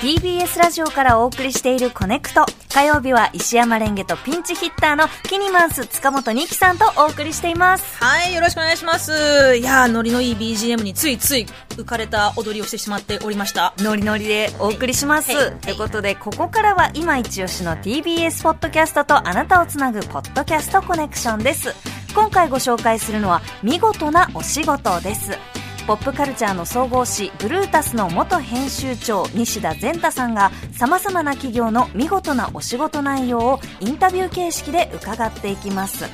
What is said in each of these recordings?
TBS ラジオからお送りしているコネクト。火曜日は石山レンゲとピンチヒッターのキニマンス塚本二木さんとお送りしています。はい、よろしくお願いします。いやー、ノリのいい BGM についつい浮かれた踊りをしてしまっておりました。ノリノリでお送りします。はいはいということで、ここからは今一押しの TBS ポッドキャストとあなたをつなぐポッドキャストコネクションです。今回ご紹介するのは見事なお仕事です。ポップカルチャーの総合誌ブルータスの元編集長西田善太さんが様々な企業の見事なお仕事内容をインタビュー形式で伺っていきます。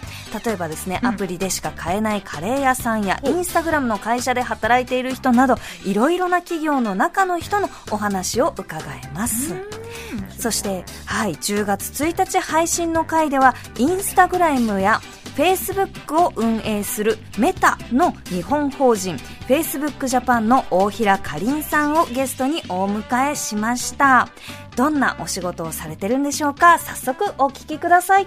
例えばですね、アプリでしか買えないカレー屋さんやインスタグラムの会社で働いている人などいろいろな企業の中の人のお話を伺えます。そして、はい、10月1日配信の回ではインスタグラムやフェイスブックを運営するメタの日本法人フェイスブックジャパンの大平かりんさんをゲストにお迎えしました。どんなお仕事をされてるんでしょうか？早速お聞きください。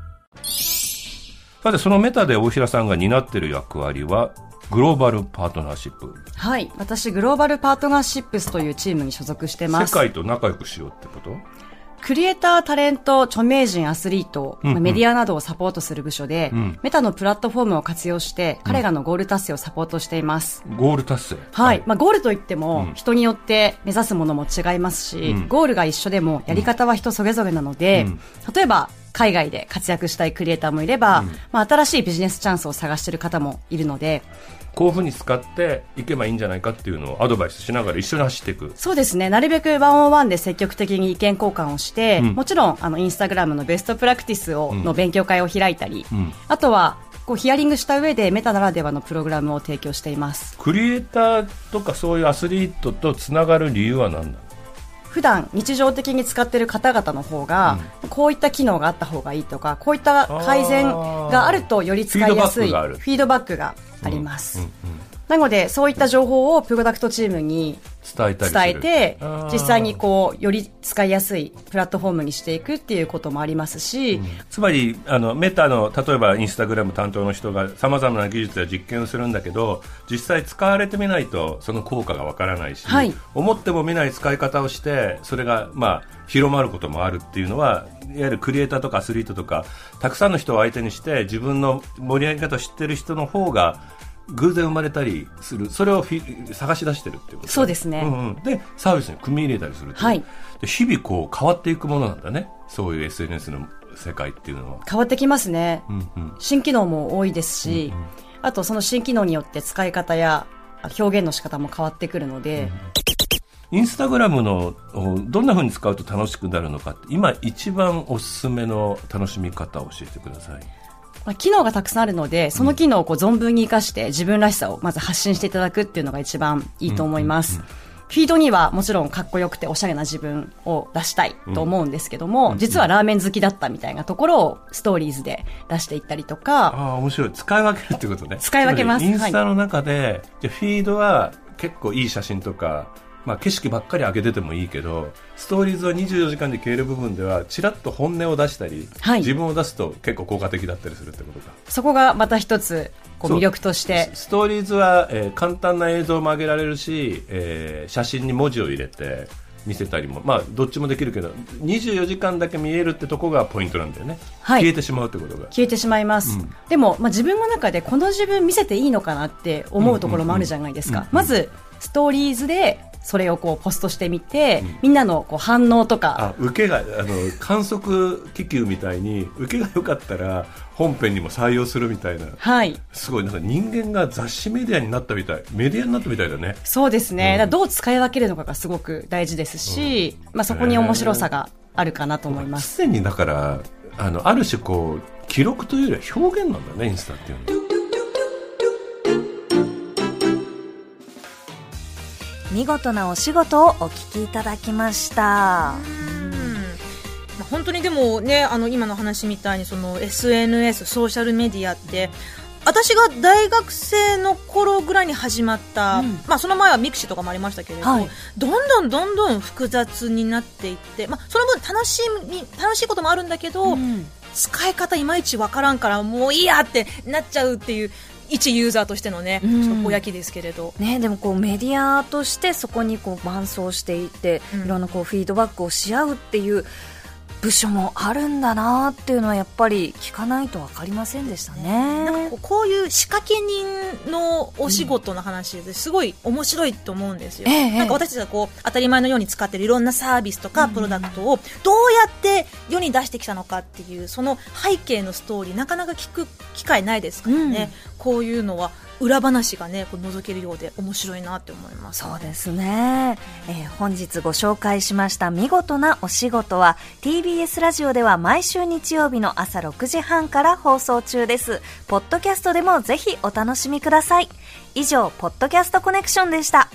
さてそのメタで大平さんが担っている役割はグローバルパートナーシップ。はい。私、グローバルパートナーシップスというチームに所属してます。世界と仲良くしようってこと？クリエイター、タレント、著名人、アスリート、うんうん。メディアなどをサポートする部署で、ん。メタのプラットフォームを活用して、彼らのゴール達成をサポートしています。ゴール達成。はい。まあ、ゴールといっても、うん。人によって目指すものも違いますし、うん。ゴールが一緒でも、やり方は人それぞれなので、うん。例えば、海外で活躍したいクリエイターもいれば、まあ、新しいビジネスチャンスを探している方もいるので、こういうふうに使っていけばいいんじゃないかっていうのをアドバイスしながら一緒に走っていく。そうですね。なるべくワンオンワンで積極的に意見交換をして、うん。もちろん、あの、インスタグラムのベストプラクティスを、ん。の勉強会を開いたり、ん。あとは、こう、ヒアリングした上でメタならではのプログラムを提供しています。クリエイターとかそういうアスリートとつながる理由は何なの？普段日常的に使っている方々の方が、こういった機能があった方がいいとか、こういった改善があるとより使いやすいフィードバックがある。フィードバックがあります。なので、そういった情報をプロダクトチームに伝えた伝えて実際にこうより使いやすいプラットフォームにしていくっていうこともありますし、つまりあのメタの例えばインスタグラム担当の人がさまざまな技術や実験をするんだけど実際使われてみないとその効果がわからないし、はい。思っても見ない使い方をしてそれが、まあ、広まることもあるっていうのはいわゆるクリエイターとかアスリートとかたくさんの人を相手にして自分の盛り上げ方を知ってる人の方が偶然生まれたりするそれを探し出してるってことそうですね。んうん。でサービスに組み入れたりするはい。で日々こう変わっていくものなんだね。そういう SNS の世界っていうのは。変わってきますね、うんうん。新機能も多いですし、あとその新機能によって使い方や表現の仕方も変わってくるので、インスタグラムのおどんな風に使うと楽しくなるのか今一番おすすめの楽しみ方を教えてください。まあ、機能がたくさんあるので、その機能をこう存分に活かして自分らしさをまず発信していただくっていうのが一番いいと思います。フィードにはもちろんかっこよくておしゃれな自分を出したいと思うんですけども、実はラーメン好きだったみたいなところをストーリーズで出していったりとか、ああ面白い。使い分けるってことね。使い分けます。インスタの中で、じゃあフィードは結構いい写真とか、まあ、景色ばっかり上げててもいいけどストーリーズは24時間で消える部分ではちらっと本音を出したり、はい。自分を出すと結構効果的だったりするってことかそこがまた一つこう魅力として。スストーリーズは、えー簡単な映像も上げられるし、えー写真に文字を入れて見せたりもまあどっちもできるけど24時間だけ見えるってとこがポイントなんだよね、はい。消えてしまうってことが。消えてしまいます、うん。でも、まあ、自分の中でこの自分見せていいのかなって思うところもあるじゃないですか、まずストーリーズでそれをこうポストしてみて、みんなのこう反応とか。あ受けがあの観測気球みたいに受けが良かったら本編にも採用するみたいな。はい。すごいなんか人間が雑誌メディアになったみたい。メディアになったみたいだね。そうですね、うん。どう使い分けるのかがすごく大事ですし、まあ、そこに面白さがあるかなと思います、常にだからあのある種こう記録というよりは表現なんだねインスタっていうのは見事なお仕事をお聞きいただきました。本当にでもねあの今の話みたいにその SNS ソーシャルメディアって私が大学生の頃ぐらいに始まった、うん。まあ、その前はミクシーとかもありましたけれど、はい。どんどんどんどん複雑になっていって、まあ、その分楽しみ楽しいこともあるんだけど、うん。使い方いまいちわからんからもういいやってなっちゃうっていう一ユーザーとしてのね、うんちょっとぼやきですけれど。ね、でもこうメディアとしてそこにこう伴走していて、うんいろんなこうフィードバックをし合うっていう部署もあるんだなっていうのはやっぱり聞かないと分かりませんでしたね。なんかこういう仕掛け人のお仕事の話ですごい面白いと思うんですよ。ええなんか私たちがこう当たり前のように使っているいろんなサービスとかプロダクトをどうやって世に出してきたのかっていうその背景のストーリーなかなか聞く機会ないですからね。こういうのは裏話がねこう覗けるようで面白いなって思います。そうですね、えー本日ご紹介しました見事なお仕事は TBS ラジオでは毎週日曜日の朝6時半から放送中です。ポッドキャストでもぜひお楽しみください。以上ポッドキャストコネクションでした。